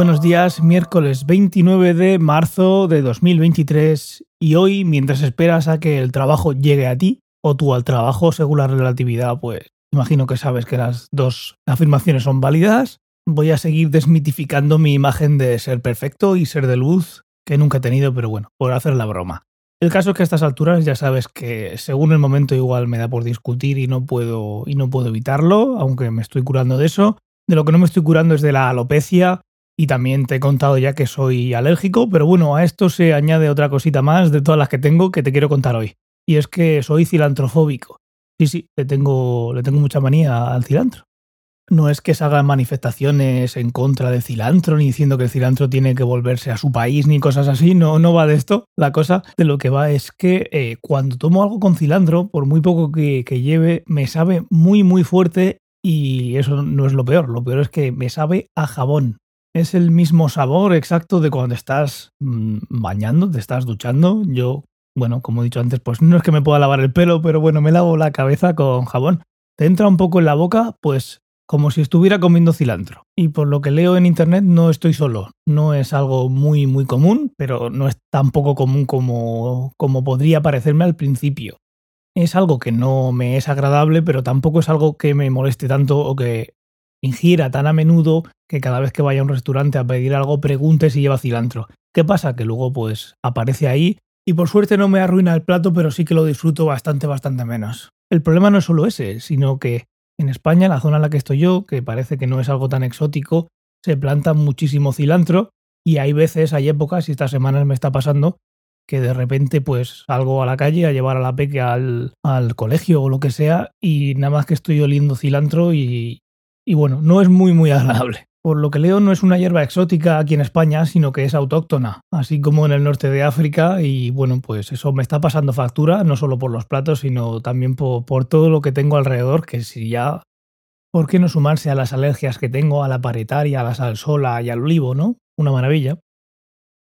Buenos días, miércoles 29 de marzo de 2023 y hoy, mientras esperas a que el trabajo llegue a ti o tú al trabajo, según la relatividad, pues imagino que sabes que las dos afirmaciones son válidas, voy a seguir desmitificando mi imagen de ser perfecto y ser de luz que nunca he tenido, pero bueno, por hacer la broma. El caso es que a estas alturas ya sabes que según el momento igual me da por discutir y no puedo y no puedo evitarlo, aunque me estoy curando de eso. De lo que no me estoy curando es de la alopecia y también te he contado ya que soy alérgico, pero bueno, a esto se añade otra cosita más de todas las que tengo que te quiero contar hoy. Y es que soy cilantrofóbico. Sí, sí, le tengo, le tengo mucha manía al cilantro no es que se hagan manifestaciones en contra del cilantro, ni diciendo que el cilantro tiene que volverse a su país, ni cosas así, no, no va de esto. La cosa de lo que va es que eh, cuando tomo algo con cilantro, por muy poco que, lleve, me sabe muy, muy fuerte y eso no es lo peor, lo peor es que me sabe a jabón. Es el mismo sabor exacto de cuando estás mm, bañando, te estás duchando. Yo, bueno, como he dicho antes, pues no es que me pueda lavar el pelo, pero bueno, me lavo la cabeza con jabón. Te entra un poco en la boca, pues como si estuviera comiendo cilantro. Y por lo que leo en internet no estoy solo. No es algo muy muy común, pero no es tan poco común como, como podría parecerme al principio. Es algo que no me es agradable, pero tampoco es algo que me moleste tanto o que ingiera tan a menudo que cada vez que vaya a un restaurante a pedir algo pregunte si lleva cilantro. ¿Qué pasa? Que luego pues aparece ahí y por suerte no me arruina el plato, pero sí que lo disfruto bastante, bastante menos. El problema no es solo ese, sino que en España, la zona en la que estoy yo, que parece que no es algo tan exótico, se planta muchísimo cilantro y hay veces, hay épocas, y estas semanas me está pasando, que de repente pues salgo a la calle a llevar a la peque al, al colegio o lo que sea y nada más que estoy oliendo cilantro y, y bueno, no es muy muy agradable. Por lo que leo, no es una hierba exótica aquí en España, sino que es autóctona, así como en el norte de África. Y bueno, pues eso me está pasando factura, no solo por los platos, sino también por, todo lo que tengo alrededor, que si ya. ¿Por qué no sumarse a las alergias que tengo a la paretaria, a la salsola y al olivo, no? Una maravilla.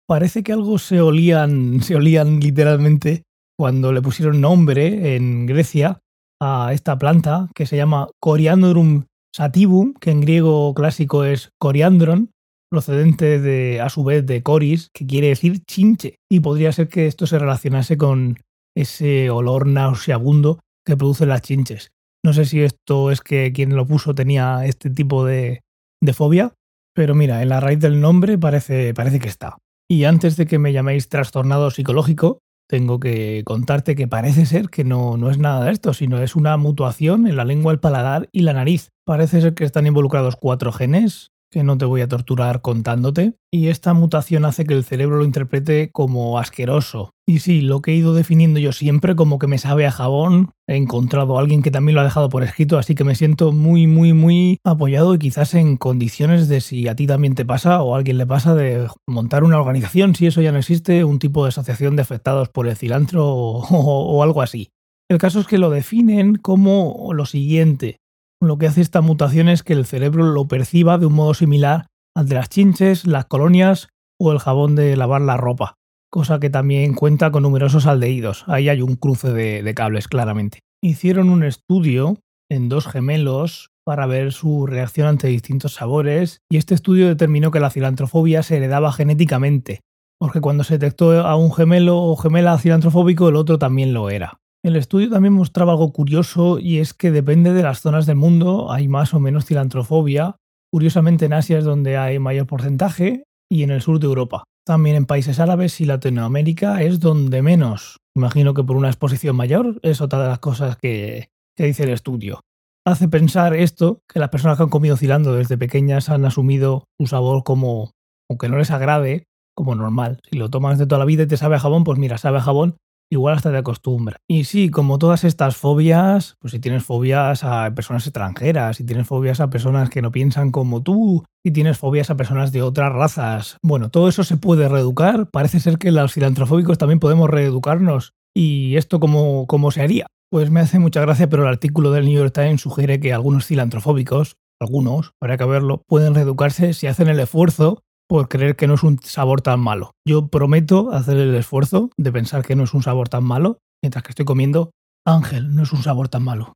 Parece que algo se olían, se olían literalmente cuando le pusieron nombre en Grecia a esta planta que se llama Coriandrum Sativum, que en griego clásico es coriandron, procedente de, a su vez de coris, que quiere decir chinche. Y podría ser que esto se relacionase con ese olor nauseabundo que producen las chinches. No sé si esto es que quien lo puso tenía este tipo de, de fobia, pero mira, en la raíz del nombre parece, parece que está. Y antes de que me llaméis trastornado psicológico, tengo que contarte que parece ser que no, no es nada de esto, sino es una mutuación en la lengua, el paladar y la nariz. Parece ser que están involucrados cuatro genes, que no te voy a torturar contándote, y esta mutación hace que el cerebro lo interprete como asqueroso. Y sí, lo que he ido definiendo yo siempre como que me sabe a jabón, he encontrado a alguien que también lo ha dejado por escrito, así que me siento muy, muy, muy apoyado y quizás en condiciones de si a ti también te pasa o a alguien le pasa de montar una organización, si eso ya no existe, un tipo de asociación de afectados por el cilantro o, o algo así. El caso es que lo definen como lo siguiente. Lo que hace esta mutación es que el cerebro lo perciba de un modo similar al de las chinches, las colonias o el jabón de lavar la ropa, cosa que también cuenta con numerosos aldehídos. Ahí hay un cruce de, cables, claramente. Hicieron un estudio en dos gemelos para ver su reacción ante distintos sabores y este estudio determinó que la cilantrofobia se heredaba genéticamente, porque cuando se detectó a un gemelo o gemela cilantrofóbico el otro también lo era. El estudio también mostraba algo curioso y es que depende de las zonas del mundo hay más o menos cilantrofobia. Curiosamente en Asia es donde hay mayor porcentaje y en el sur de Europa. También en países árabes y Latinoamérica es donde menos. Imagino que por una exposición mayor es otra de las cosas que, que dice el estudio. Hace pensar esto que las personas que han comido cilantro desde pequeñas han asumido su sabor como, aunque no les agrade, como normal. Si lo tomas de toda la vida y te sabe a jabón, pues mira, sabe a jabón igual hasta te acostumbra. Y sí, como todas estas fobias, pues si tienes fobias a personas extranjeras, si tienes fobias a personas que no piensan como tú, si tienes fobias a personas de otras razas, bueno, todo eso se puede reeducar. Parece ser que los filantrofóbicos también podemos reeducarnos. ¿Y esto cómo, cómo se haría? Pues me hace mucha gracia, pero el artículo del New York Times sugiere que algunos filantrofóbicos, algunos, para que verlo, pueden reeducarse si hacen el esfuerzo por creer que no es un sabor tan malo. Yo prometo hacer el esfuerzo de pensar que no es un sabor tan malo mientras que estoy comiendo. Ángel, no es un sabor tan malo.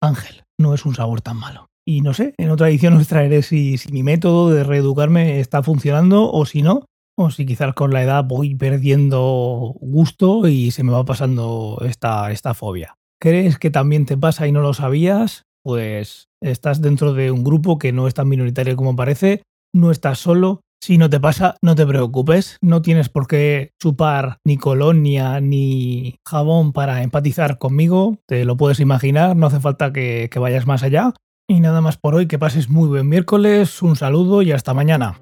Ángel, no es un sabor tan malo. Y no sé, en otra edición os traeré si, mi método de reeducarme está funcionando o si no, o si quizás con la edad voy perdiendo gusto y se me va pasando esta, esta fobia. ¿Crees que también te pasa y no lo sabías? Pues estás dentro de un grupo que no es tan minoritario como parece, no estás solo. Si no te pasa, no te preocupes, no tienes por qué chupar ni colonia ni jabón para empatizar conmigo, te lo puedes imaginar, no hace falta que, vayas más allá. Y nada más por hoy, que pases muy buen miércoles, un saludo y hasta mañana.